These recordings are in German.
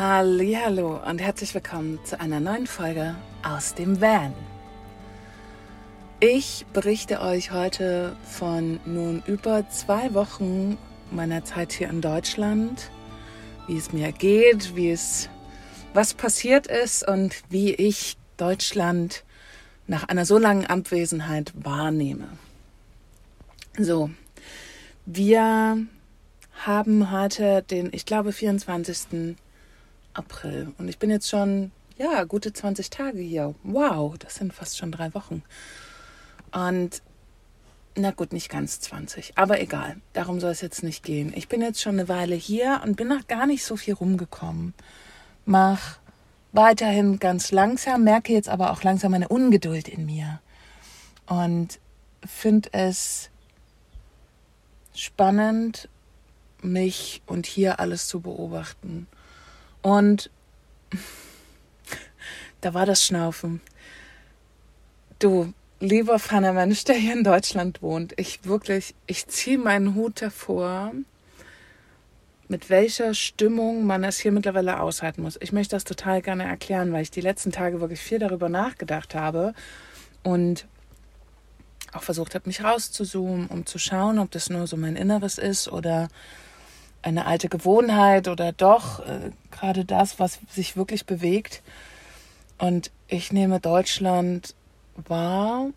Hallo und herzlich willkommen zu einer neuen Folge aus dem Van. Ich berichte euch heute von nun über zwei Wochen meiner Zeit hier in Deutschland, wie es mir geht, wie es, was passiert ist und wie ich Deutschland nach einer so langen Abwesenheit wahrnehme. So, wir haben heute den, ich glaube, 24. April und ich bin jetzt schon, ja, gute 20 Tage hier. Wow, das sind fast schon drei Wochen. Und na gut, nicht ganz 20, aber egal, darum soll es jetzt nicht gehen. Ich bin jetzt schon eine Weile hier und bin noch gar nicht so viel rumgekommen. Mach weiterhin ganz langsam, merke jetzt aber auch langsam eine Ungeduld in mir und finde es spannend, mich und hier alles zu beobachten. Und da war das Schnaufen. Du, lieber feiner Mensch, der hier in Deutschland wohnt, ich wirklich, ich ziehe meinen Hut davor, mit welcher Stimmung man es hier mittlerweile aushalten muss. Ich möchte das total gerne erklären, weil ich die letzten Tage wirklich viel darüber nachgedacht habe und auch versucht habe, mich rauszuzoomen, um zu schauen, ob das nur so mein Inneres ist oder eine alte Gewohnheit oder doch äh, gerade das, was sich wirklich bewegt. Und ich nehme Deutschland wahr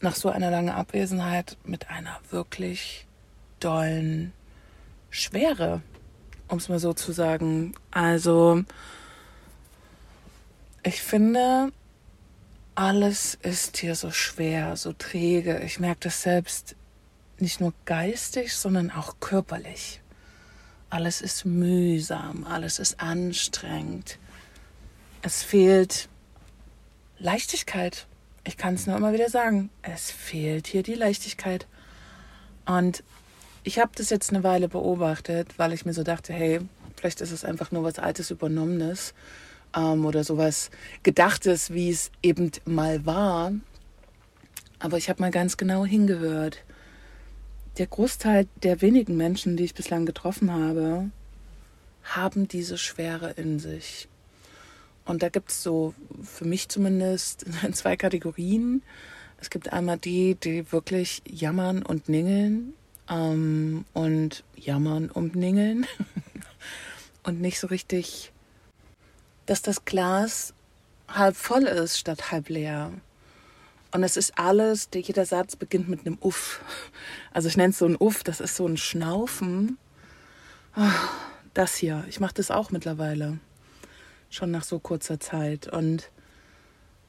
nach so einer langen Abwesenheit mit einer wirklich dollen Schwere, um es mal so zu sagen. Also ich finde, alles ist hier so schwer, so träge. Ich merke das selbst nicht nur geistig, sondern auch körperlich. Alles ist mühsam, alles ist anstrengend. Es fehlt Leichtigkeit. Ich kann es nur immer wieder sagen. Es fehlt hier die Leichtigkeit. Und ich habe das jetzt eine Weile beobachtet, weil ich mir so dachte, hey, vielleicht ist es einfach nur was Altes Übernommenes ähm, oder sowas Gedachtes, wie es eben mal war. Aber ich habe mal ganz genau hingehört der Großteil der wenigen Menschen, die ich bislang getroffen habe, haben diese Schwere in sich. Und da gibt es so, für mich zumindest, zwei Kategorien. Es gibt einmal die, die wirklich jammern und ningeln ähm, und jammern und ningeln und nicht so richtig, dass das Glas halb voll ist statt halb leer. Und es ist alles, jeder Satz beginnt mit einem Uff. Also ich nenne es so ein Uff, das ist so ein Schnaufen. Ah, das hier, ich mache das auch mittlerweile. Schon nach so kurzer Zeit. Und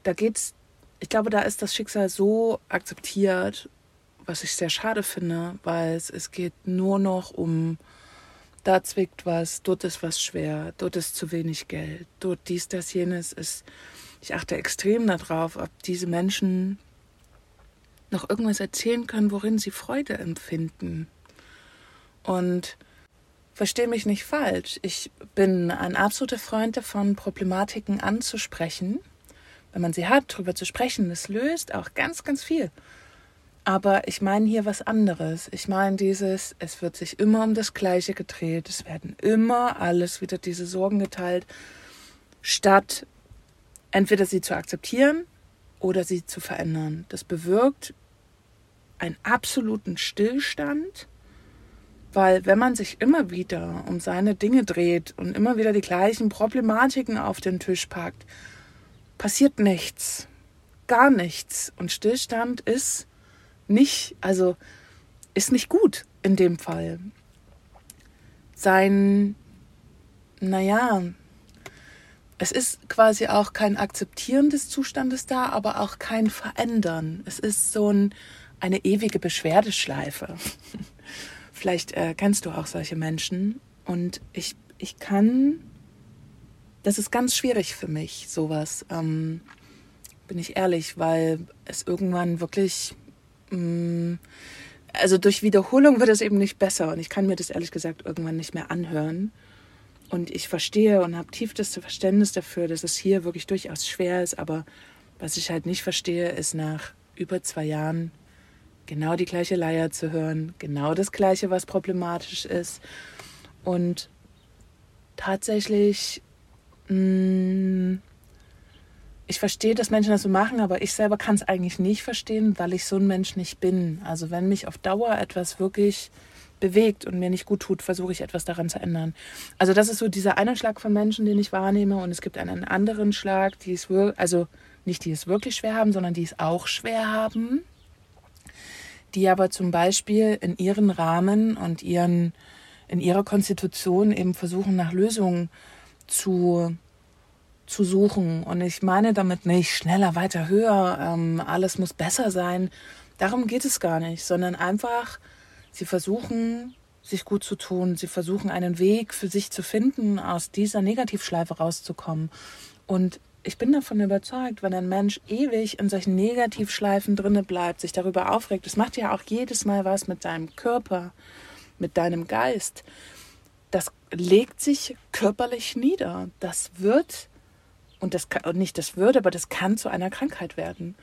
da geht's, ich glaube, da ist das Schicksal so akzeptiert, was ich sehr schade finde, weil es, es geht nur noch um, da zwickt was, dort ist was schwer, dort ist zu wenig Geld, dort dies, das, jenes ist ich achte extrem darauf, ob diese Menschen noch irgendwas erzählen können, worin sie Freude empfinden. Und verstehe mich nicht falsch, ich bin ein absoluter Freund davon, Problematiken anzusprechen. Wenn man sie hat, darüber zu sprechen, das löst auch ganz, ganz viel. Aber ich meine hier was anderes. Ich meine dieses, es wird sich immer um das Gleiche gedreht. Es werden immer alles wieder diese Sorgen geteilt, statt entweder sie zu akzeptieren oder sie zu verändern. Das bewirkt einen absoluten Stillstand, weil wenn man sich immer wieder um seine Dinge dreht und immer wieder die gleichen Problematiken auf den Tisch packt, passiert nichts, gar nichts. Und Stillstand ist nicht, also ist nicht gut in dem Fall. Sein, naja, es ist quasi auch kein Akzeptieren des Zustandes da, aber auch kein Verändern. Es ist so ein, eine ewige Beschwerdeschleife. Vielleicht äh, kennst du auch solche Menschen. Und ich, ich kann, das ist ganz schwierig für mich, sowas. Ähm, bin ich ehrlich, weil es irgendwann wirklich, mh, mm, also durch Wiederholung wird es eben nicht besser. Und ich kann mir das ehrlich gesagt irgendwann nicht mehr anhören. Und ich verstehe und habe tiefstes Verständnis dafür, dass es hier wirklich durchaus schwer ist. Aber was ich halt nicht verstehe, ist nach über zwei Jahren genau die gleiche Leier zu hören, genau das gleiche, was problematisch ist. Und tatsächlich mm, ich verstehe, dass Menschen das so machen, aber ich selber kann es eigentlich nicht verstehen, weil ich so ein Mensch nicht bin. Also wenn mich auf Dauer etwas wirklich bewegt und mir nicht gut tut, versuche ich etwas daran zu ändern. Also das ist so dieser eine Schlag von Menschen, den ich wahrnehme und es gibt einen anderen Schlag, die es also nicht die es wirklich schwer haben, sondern die es auch schwer haben, die aber zum Beispiel in ihren Rahmen und ihren in ihrer Konstitution eben versuchen nach Lösungen zu zu suchen. Und ich meine damit nicht schneller, weiter, höher, ähm, alles muss besser sein. Darum geht es gar nicht, sondern einfach, sie versuchen, sich gut zu tun. Sie versuchen, einen Weg für sich zu finden, aus dieser Negativschleife rauszukommen. Und ich bin davon überzeugt, wenn ein Mensch ewig in solchen Negativschleifen drinne bleibt, sich darüber aufregt, das macht ja auch jedes Mal was mit deinem Körper, mit deinem Geist. Das legt sich körperlich nieder. Das wird und das kann, nicht das würde, aber das kann zu einer Krankheit werden.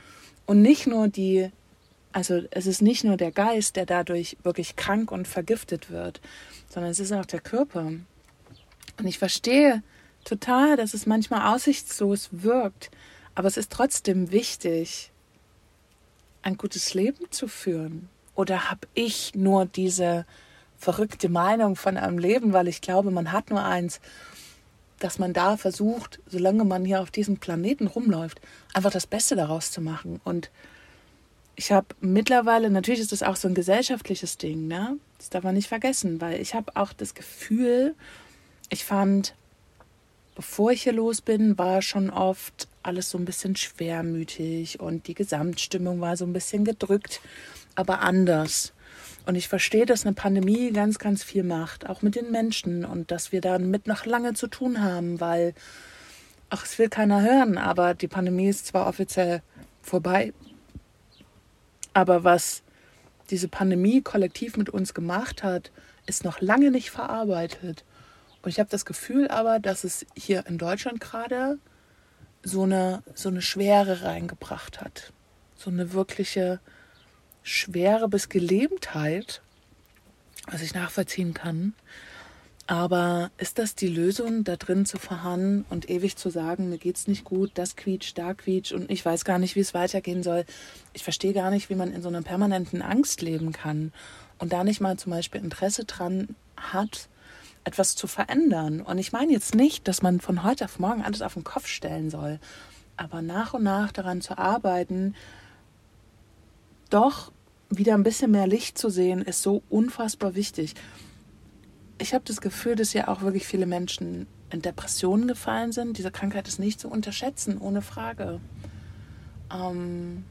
Und nicht nur die, also es ist nicht nur der Geist, der dadurch wirklich krank und vergiftet wird, sondern es ist auch der Körper. Und ich verstehe total, dass es manchmal aussichtslos wirkt, aber es ist trotzdem wichtig, ein gutes Leben zu führen. Oder habe ich nur diese verrückte Meinung von einem Leben, weil ich glaube, man hat nur eins dass man da versucht, solange man hier auf diesem Planeten rumläuft, einfach das Beste daraus zu machen. Und ich habe mittlerweile, natürlich ist das auch so ein gesellschaftliches Ding, ne? Das darf man nicht vergessen, weil ich habe auch das Gefühl, ich fand, bevor ich hier los bin, war schon oft alles so ein bisschen schwermütig und die Gesamtstimmung war so ein bisschen gedrückt, aber anders. Und ich verstehe, dass eine Pandemie ganz, ganz viel macht, auch mit den Menschen und dass wir damit noch lange zu tun haben, weil, ach, es will keiner hören, aber die Pandemie ist zwar offiziell vorbei, aber was diese Pandemie kollektiv mit uns gemacht hat, ist noch lange nicht verarbeitet. Und ich habe das Gefühl aber, dass es hier in Deutschland gerade so eine, so eine Schwere reingebracht hat. So eine wirkliche Schwere bis Gelähmtheit, was ich nachvollziehen kann. Aber ist das die Lösung, da drin zu verharren und ewig zu sagen, mir geht's nicht gut, das quietscht, da quietscht und ich weiß gar nicht, wie es weitergehen soll. Ich verstehe gar nicht, wie man in so einer permanenten Angst leben kann und da nicht mal zum Beispiel Interesse dran hat, etwas zu verändern. Und ich meine jetzt nicht, dass man von heute auf morgen alles auf den Kopf stellen soll, aber nach und nach daran zu arbeiten, doch wieder ein bisschen mehr Licht zu sehen, ist so unfassbar wichtig. Ich habe das Gefühl, dass ja auch wirklich viele Menschen in Depressionen gefallen sind. Diese Krankheit ist nicht zu unterschätzen, ohne Frage. Ähm,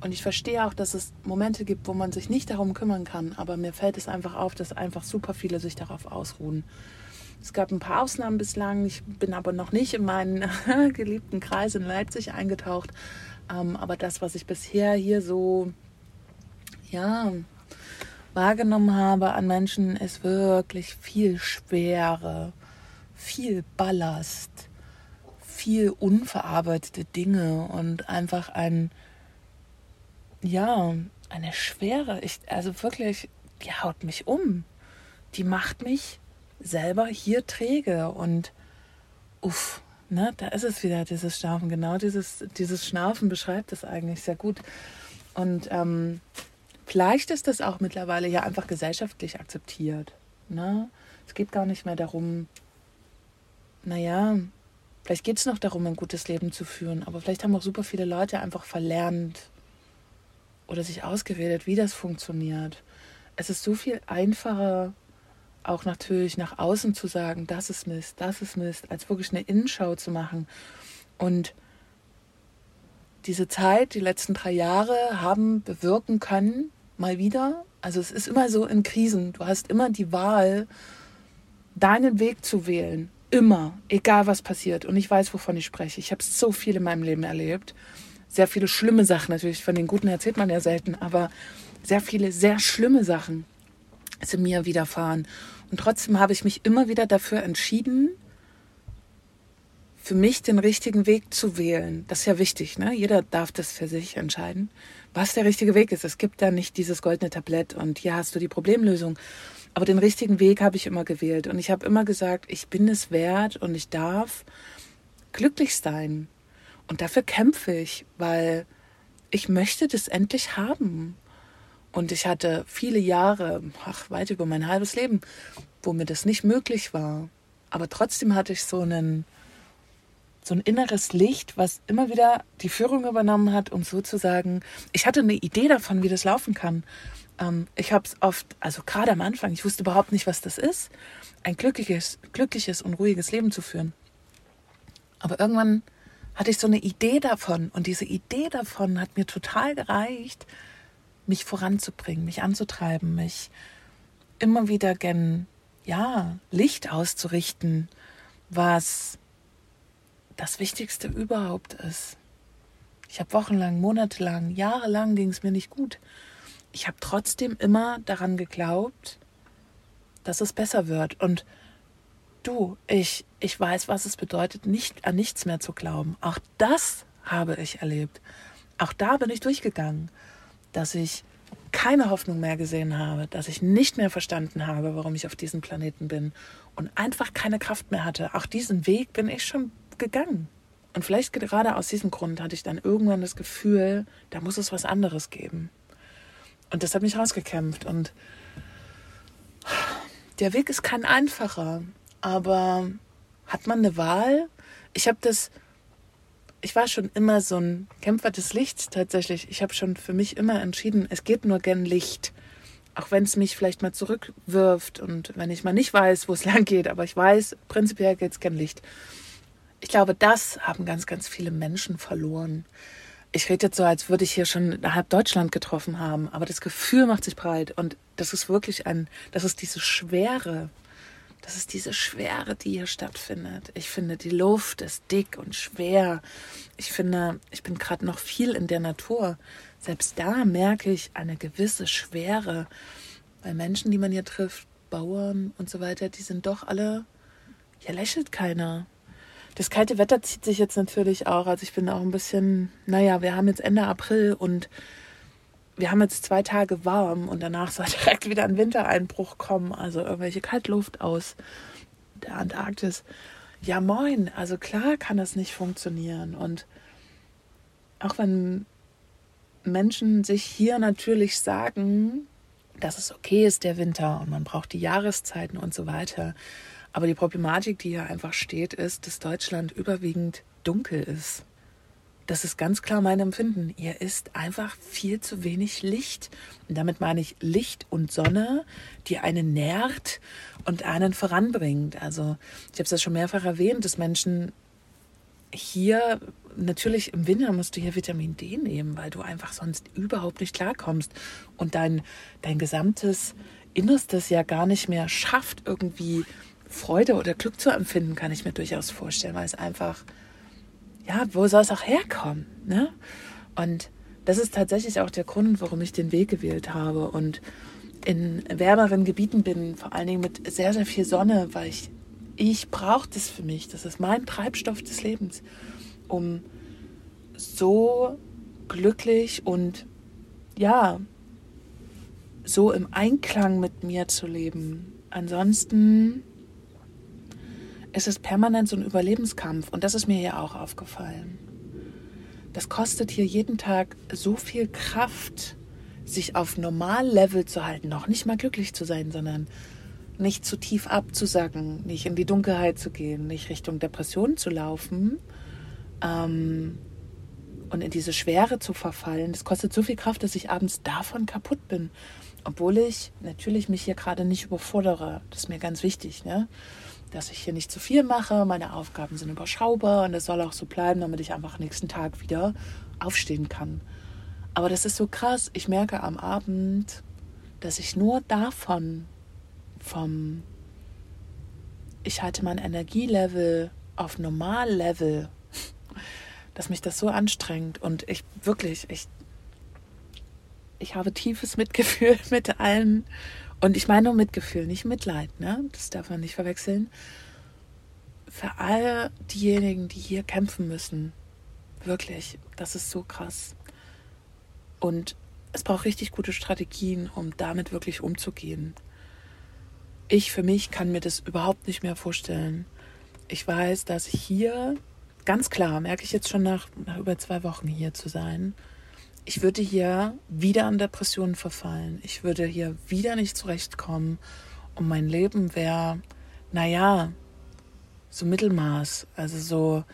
und ich verstehe auch, dass es Momente gibt, wo man sich nicht darum kümmern kann. Aber mir fällt es einfach auf, dass einfach super viele sich darauf ausruhen. Es gab ein paar Ausnahmen bislang. Ich bin aber noch nicht in meinen geliebten Kreis in Leipzig eingetaucht. Ähm, aber das, was ich bisher hier so ja, wahrgenommen habe an Menschen, ist wirklich viel Schwere, viel Ballast, viel unverarbeitete Dinge und einfach ein, ja, eine Schwere. Ich, also wirklich, die haut mich um. Die macht mich selber hier träge und uff, ne, da ist es wieder, dieses Schnaufen. Genau dieses, dieses Schnaufen beschreibt es eigentlich sehr gut. Und ähm, Vielleicht ist das auch mittlerweile ja einfach gesellschaftlich akzeptiert. Ne? Es geht gar nicht mehr darum, naja, vielleicht geht es noch darum, ein gutes Leben zu führen, aber vielleicht haben auch super viele Leute einfach verlernt oder sich ausgeredet, wie das funktioniert. Es ist so viel einfacher, auch natürlich nach außen zu sagen, das ist Mist, das ist Mist, als wirklich eine Innenschau zu machen. Und diese Zeit, die letzten drei Jahre, haben bewirken können, mal wieder. Also es ist immer so in Krisen. Du hast immer die Wahl, deinen Weg zu wählen. Immer, egal was passiert. Und ich weiß, wovon ich spreche. Ich habe so viel in meinem Leben erlebt. Sehr viele schlimme Sachen. Natürlich, von den Guten erzählt man ja selten, aber sehr viele sehr schlimme Sachen sind mir widerfahren. Und trotzdem habe ich mich immer wieder dafür entschieden, für mich den richtigen Weg zu wählen. Das ist ja wichtig, ne? Jeder darf das für sich entscheiden, was der richtige Weg ist. Es gibt da nicht dieses goldene Tablett und hier hast du die Problemlösung. Aber den richtigen Weg habe ich immer gewählt. Und ich habe immer gesagt, ich bin es wert und ich darf glücklich sein. Und dafür kämpfe ich, weil ich möchte das endlich haben. Und ich hatte viele Jahre, ach, weit über mein halbes Leben, wo mir das nicht möglich war. Aber trotzdem hatte ich so einen, so ein inneres Licht, was immer wieder die Führung übernommen hat, um sozusagen, ich hatte eine Idee davon, wie das laufen kann. Ähm, ich habe es oft, also gerade am Anfang, ich wusste überhaupt nicht, was das ist, ein glückliches, glückliches und ruhiges Leben zu führen. Aber irgendwann hatte ich so eine Idee davon und diese Idee davon hat mir total gereicht, mich voranzubringen, mich anzutreiben, mich immer wieder gen ja, Licht auszurichten, was das Wichtigste überhaupt ist. Ich habe wochenlang, monatelang, jahrelang ging es mir nicht gut. Ich habe trotzdem immer daran geglaubt, dass es besser wird. Und du, ich, ich weiß, was es bedeutet, nicht an nichts mehr zu glauben. Auch das habe ich erlebt. Auch da bin ich durchgegangen, dass ich keine Hoffnung mehr gesehen habe, dass ich nicht mehr verstanden habe, warum ich auf diesem Planeten bin und einfach keine Kraft mehr hatte. Auch diesen Weg bin ich schon gegangen. Und vielleicht gerade aus diesem Grund hatte ich dann irgendwann das Gefühl, da muss es was anderes geben. Und das hat mich rausgekämpft. Und der Weg ist kein einfacher, aber hat man eine Wahl? Ich habe das ich war schon immer so ein Kämpfer des Lichts tatsächlich. Ich habe schon für mich immer entschieden, es geht nur gern Licht. Auch wenn es mich vielleicht mal zurückwirft und wenn ich mal nicht weiß, wo es lang geht, aber ich weiß, prinzipiell geht es gern Licht. Ich glaube, das haben ganz, ganz viele Menschen verloren. Ich rede jetzt so, als würde ich hier schon halb Deutschland getroffen haben, aber das Gefühl macht sich breit und das ist wirklich ein, das ist diese Schwere, das ist diese Schwere, die hier stattfindet. Ich finde, die Luft ist dick und schwer. Ich finde, ich bin gerade noch viel in der Natur. Selbst da merke ich eine gewisse Schwere. Weil Menschen, die man hier trifft, Bauern und so weiter, die sind doch alle, hier lächelt keiner. Das kalte Wetter zieht sich jetzt natürlich auch. Also ich bin auch ein bisschen, naja, wir haben jetzt Ende April und wir haben jetzt zwei Tage warm und danach soll direkt wieder ein Wintereinbruch kommen, also irgendwelche Kaltluft aus der Antarktis. Ja, moin, also klar kann das nicht funktionieren. Und auch wenn Menschen sich hier natürlich sagen, dass es okay ist, der Winter und man braucht die Jahreszeiten und so weiter. Aber die Problematik, die hier einfach steht, ist, dass Deutschland überwiegend dunkel ist. Das ist ganz klar mein Empfinden. Ihr ist einfach viel zu wenig Licht. Und damit meine ich Licht und Sonne, die einen nährt und einen voranbringt. Also ich habe es ja schon mehrfach erwähnt, dass Menschen hier natürlich im Winter musst du hier Vitamin D nehmen, weil du einfach sonst überhaupt nicht klarkommst und dein, dein gesamtes Innerstes ja gar nicht mehr schafft, irgendwie Freude oder Glück zu empfinden, kann ich mir durchaus vorstellen, weil es einfach ja, wo soll es auch herkommen? Ne? Und das ist tatsächlich auch der Grund, warum ich den Weg gewählt habe und in wärmeren Gebieten bin, vor allen Dingen mit sehr, sehr viel Sonne, weil ich, ich brauche das für mich. Das ist mein Treibstoff des Lebens, um so glücklich und ja, so im Einklang mit mir zu leben. Ansonsten es ist permanent so ein Überlebenskampf und das ist mir ja auch aufgefallen. Das kostet hier jeden Tag so viel Kraft, sich auf Normallevel zu halten, noch nicht mal glücklich zu sein, sondern nicht zu tief abzusacken, nicht in die Dunkelheit zu gehen, nicht Richtung Depression zu laufen ähm, und in diese Schwere zu verfallen. Das kostet so viel Kraft, dass ich abends davon kaputt bin. Obwohl ich natürlich mich hier gerade nicht überfordere. Das ist mir ganz wichtig. Ne? Dass ich hier nicht zu viel mache. Meine Aufgaben sind überschaubar und das soll auch so bleiben, damit ich einfach nächsten Tag wieder aufstehen kann. Aber das ist so krass. Ich merke am Abend, dass ich nur davon, vom, ich halte mein Energielevel auf Normallevel, dass mich das so anstrengt und ich wirklich, ich, ich habe tiefes Mitgefühl mit allen und ich meine nur Mitgefühl, nicht Mitleid, ne? Das darf man nicht verwechseln. Für all diejenigen, die hier kämpfen müssen, wirklich, das ist so krass. Und es braucht richtig gute Strategien, um damit wirklich umzugehen. ich für mich kann mir das überhaupt nicht mehr vorstellen. Ich weiß, dass hier ganz klar, merke ich jetzt schon nach, nach über zwei Wochen hier zu sein, ich würde hier wieder an Depressionen verfallen. Ich würde hier wieder nicht zurechtkommen. Und mein Leben wäre, naja, so Mittelmaß. Also so,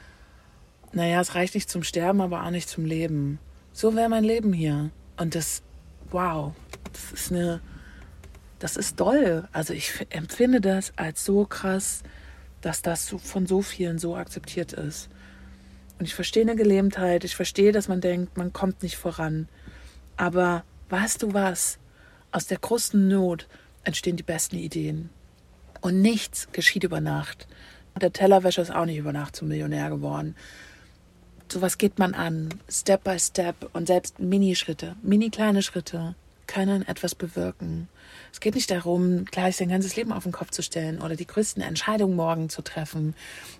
naja, es reicht nicht zum Sterben, aber auch nicht zum Leben. So wäre mein Leben hier. Und das, wow, das ist eine, das ist doll. Also ich empfinde das als so krass, dass das von so vielen so akzeptiert ist. Und ich verstehe eine Gelähmtheit, ich verstehe, dass man denkt, man kommt nicht voran. Aber weißt du was? Aus der großen Not entstehen die besten Ideen. Und nichts geschieht über Nacht. Der Tellerwäscher ist auch nicht über Nacht zum Millionär geworden. Sowas geht man an, Step by Step und selbst Minischritte, mini kleine Schritte können etwas bewirken. Es geht nicht darum, gleich sein ganzes Leben auf den Kopf zu stellen oder die größten Entscheidungen morgen zu treffen,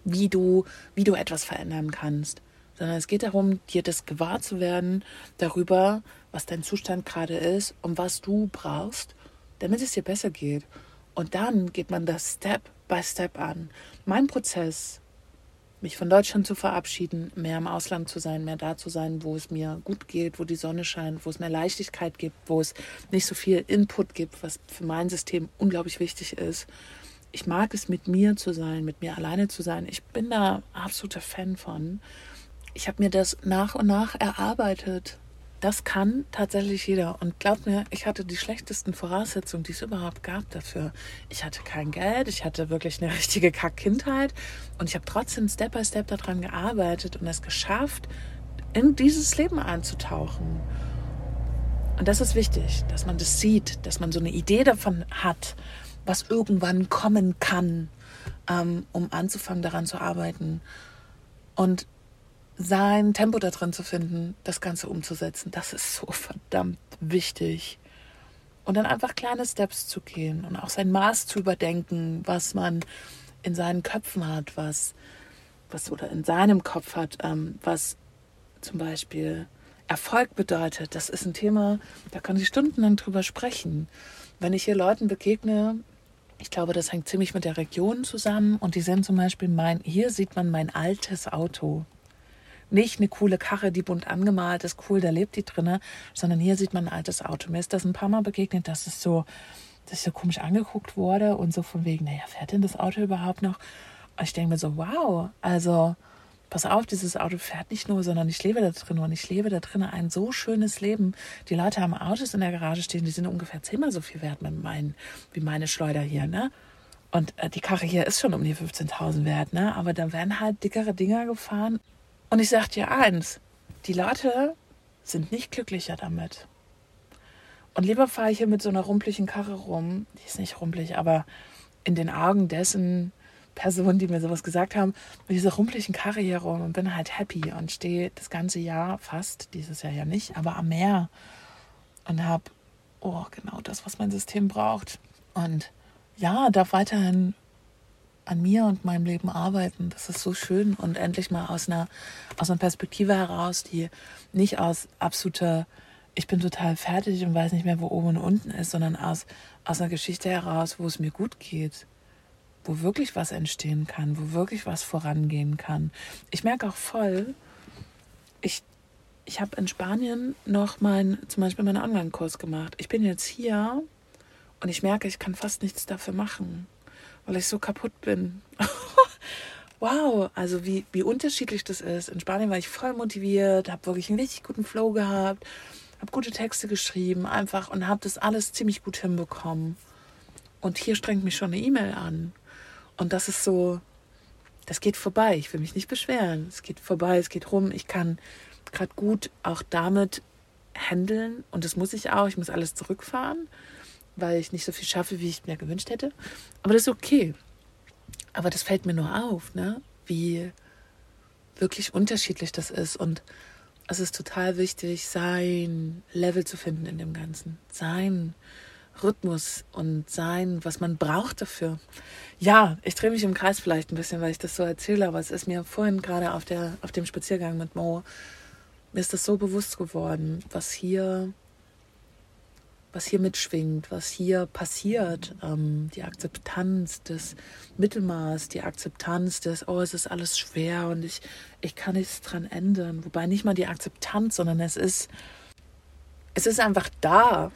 wie du, wie du etwas verändern kannst, sondern es geht darum, dir das gewahr zu werden darüber, was dein Zustand gerade ist und was du brauchst, damit es dir besser geht. Und dann geht man das Step by Step an. Mein Prozess, mich von Deutschland zu verabschieden, mehr im Ausland zu sein, mehr da zu sein, wo es mir gut geht, wo die Sonne scheint, wo es mehr Leichtigkeit gibt, wo es nicht so viel Input gibt, was für mein System unglaublich wichtig ist. Ich mag es, mit mir zu sein, mit mir alleine zu sein. Ich bin da absoluter Fan von. Ich habe mir das nach und nach erarbeitet. Das kann tatsächlich jeder. Und glaubt mir, ich hatte die schlechtesten Voraussetzungen, die es überhaupt gab dafür. Ich hatte kein Geld, ich hatte wirklich eine richtige Kack-Kindheit. Und ich habe trotzdem Step by Step daran gearbeitet und es geschafft, in dieses Leben einzutauchen. Und das ist wichtig, dass man das sieht, dass man so eine Idee davon hat, was irgendwann kommen kann, ähm, um anzufangen, daran zu arbeiten. Und sein Tempo da drin zu finden, das Ganze umzusetzen, das ist so verdammt wichtig. Und dann einfach kleine Steps zu gehen und auch sein Maß zu überdenken, was man in seinen Köpfen hat, was, was oder in seinem Kopf hat, ähm, was zum Beispiel Erfolg bedeutet. Das ist ein Thema, da kann ich stundenlang drüber sprechen. Wenn ich hier Leuten begegne, ich glaube, das hängt ziemlich mit der Region zusammen und die sind zum Beispiel mein, hier sieht man mein altes Auto nicht eine coole Karre, die bunt angemalt ist, cool, da lebt die drinne, sondern hier sieht man ein altes Auto. Mir ist das ein paar Mal begegnet, dass es so, dass ich so komisch angeguckt wurde und so von wegen, naja, fährt denn das Auto überhaupt noch? Und ich denke mir so, wow, also pass auf, dieses Auto fährt nicht nur, sondern ich lebe da drin und ich lebe da drin ein so schönes Leben. Die Leute haben Autos in der Garage stehen, die sind ungefähr zehnmal so viel wert mit meinen, wie meine Schleuder hier, ne? Und äh, die Karre hier ist schon um die 15.000 wert, ne? Aber da werden halt dickere Dinger gefahren. Und ich sage dir eins, die Leute sind nicht glücklicher damit. Und lieber fahre ich hier mit so einer rumpeligen Karre rum, die ist nicht rumpelig, aber in den Augen dessen Personen, die mir sowas gesagt haben, mit dieser rumpeligen Karre hier rum und bin halt happy und stehe das ganze Jahr fast, dieses Jahr ja nicht, aber am Meer und habe, oh, genau das, was mein System braucht. Und ja, darf weiterhin an mir und meinem Leben arbeiten. Das ist so schön und endlich mal aus einer, aus einer Perspektive heraus, die nicht aus absoluter, ich bin total fertig und weiß nicht mehr, wo oben und unten ist, sondern aus, aus einer Geschichte heraus, wo es mir gut geht, wo wirklich was entstehen kann, wo wirklich was vorangehen kann. Ich merke auch voll, ich, ich habe in Spanien noch mein, zum Beispiel meinen Online-Kurs gemacht. Ich bin jetzt hier und ich merke, ich kann fast nichts dafür machen weil ich so kaputt bin. wow, also wie, wie unterschiedlich das ist. In Spanien war ich voll motiviert, habe wirklich einen richtig guten Flow gehabt, habe gute Texte geschrieben, einfach und habe das alles ziemlich gut hinbekommen. Und hier strengt mich schon eine E-Mail an. Und das ist so, das geht vorbei. Ich will mich nicht beschweren. Es geht vorbei, es geht rum. Ich kann gerade gut auch damit handeln und das muss ich auch. Ich muss alles zurückfahren weil ich nicht so viel schaffe, wie ich mir gewünscht hätte. Aber das ist okay. Aber das fällt mir nur auf, ne? wie wirklich unterschiedlich das ist. Und es ist total wichtig, sein Level zu finden in dem Ganzen. Sein Rhythmus und sein, was man braucht dafür. Ja, ich drehe mich im Kreis vielleicht ein bisschen, weil ich das so erzähle, aber es ist mir vorhin gerade auf, der, auf dem Spaziergang mit Mo, mir ist das so bewusst geworden, was hier was hier mitschwingt, was hier passiert, ähm, die Akzeptanz des Mittelmaß, die Akzeptanz des, oh, es ist alles schwer und ich, ich kann nichts dran ändern. Wobei nicht mal die Akzeptanz, sondern es ist, es ist einfach da.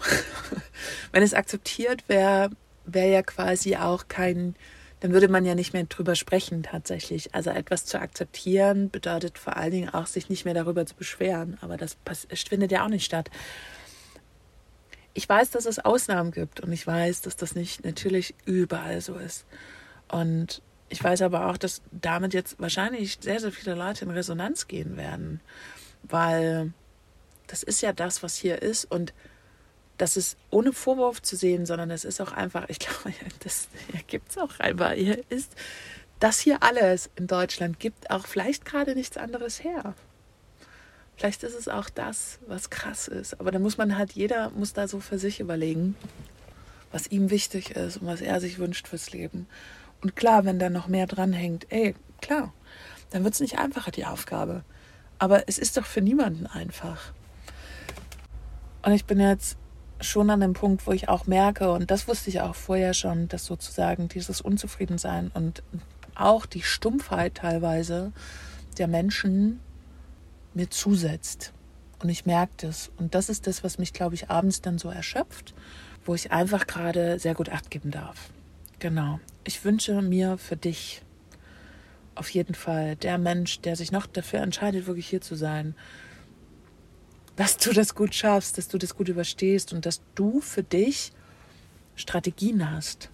Wenn es akzeptiert wäre, wäre ja quasi auch kein, dann würde man ja nicht mehr drüber sprechen tatsächlich. Also etwas zu akzeptieren bedeutet vor allen Dingen auch, sich nicht mehr darüber zu beschweren. Aber das findet ja auch nicht statt ich weiß, dass es Ausnahmen gibt und ich weiß, dass das nicht natürlich überall so ist. Und ich weiß aber auch, dass damit jetzt wahrscheinlich sehr, sehr viele Leute in Resonanz gehen werden, weil das ist ja das, was hier ist und das ist ohne Vorwurf zu sehen, sondern es ist auch einfach, ich glaube, das gibt es auch einfach. Hier ist das hier alles in Deutschland gibt auch vielleicht gerade nichts anderes her. Vielleicht ist es auch das, was krass ist. Aber da muss man halt, jeder muss da so für sich überlegen, was ihm wichtig ist und was er sich wünscht fürs Leben. Und klar, wenn da noch mehr dranhängt, ey, klar, dann wird es nicht einfacher, die Aufgabe. Aber es ist doch für niemanden einfach. Und ich bin jetzt schon an dem Punkt, wo ich auch merke, und das wusste ich auch vorher schon, dass sozusagen dieses Unzufriedensein und auch die Stumpfheit teilweise der Menschen mir zusetzt. Und ich merke das. Und das ist das, was mich, glaube ich, abends dann so erschöpft, wo ich einfach gerade sehr gut Acht geben darf. Genau. Ich wünsche mir für dich auf jeden Fall der Mensch, der sich noch dafür entscheidet, wirklich hier zu sein, dass du das gut schaffst, dass du das gut überstehst und dass du für dich Strategien hast.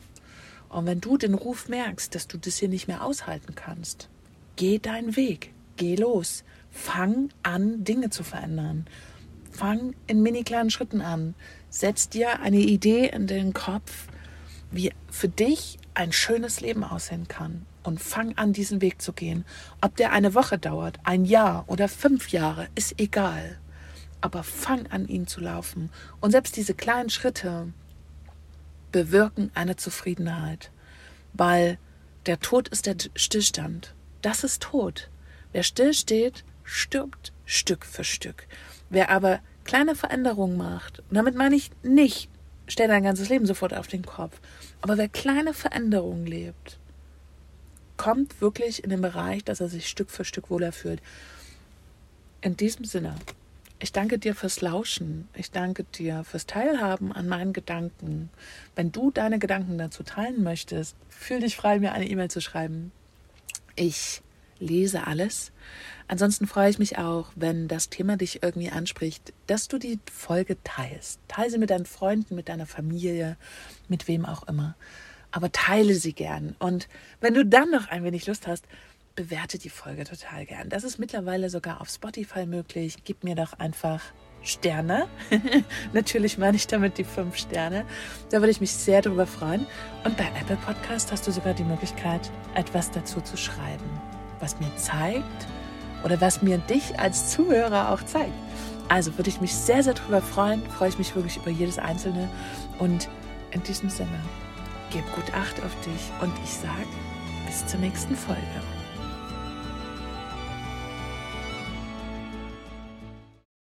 Und wenn du den Ruf merkst, dass du das hier nicht mehr aushalten kannst, geh deinen Weg, geh los, Fang an, Dinge zu verändern. Fang in mini kleinen Schritten an. Setz dir eine Idee in den Kopf, wie für dich ein schönes Leben aussehen kann. Und fang an, diesen Weg zu gehen. Ob der eine Woche dauert, ein Jahr oder fünf Jahre, ist egal. Aber fang an, ihn zu laufen. Und selbst diese kleinen Schritte bewirken eine Zufriedenheit. Weil der Tod ist der Stillstand. Das ist Tod. Wer stillsteht, stirbt Stück für Stück. Wer aber kleine Veränderungen macht, und damit meine ich nicht, stell dein ganzes Leben sofort auf den Kopf, aber wer kleine Veränderungen lebt, kommt wirklich in den Bereich, dass er sich Stück für Stück wohler fühlt. In diesem Sinne, ich danke dir fürs Lauschen. Ich danke dir fürs Teilhaben an meinen Gedanken. Wenn du deine Gedanken dazu teilen möchtest, fühl dich frei, mir eine E-Mail zu schreiben. Ich lese alles. Ansonsten freue ich mich auch, wenn das Thema dich irgendwie anspricht, dass du die Folge teilst. Teile sie mit deinen Freunden, mit deiner Familie, mit wem auch immer. Aber teile sie gern. Und wenn du dann noch ein wenig Lust hast, bewerte die Folge total gern. Das ist mittlerweile sogar auf Spotify möglich. Gib mir doch einfach Sterne. Natürlich meine ich damit die fünf Sterne. Da würde ich mich sehr darüber freuen. Und bei Apple Podcast hast du sogar die Möglichkeit, etwas dazu zu schreiben was mir zeigt oder was mir dich als Zuhörer auch zeigt. Also würde ich mich sehr, sehr darüber freuen, freue ich mich wirklich über jedes Einzelne. Und in diesem Sinne, gib gut Acht auf dich und ich sage bis zur nächsten Folge.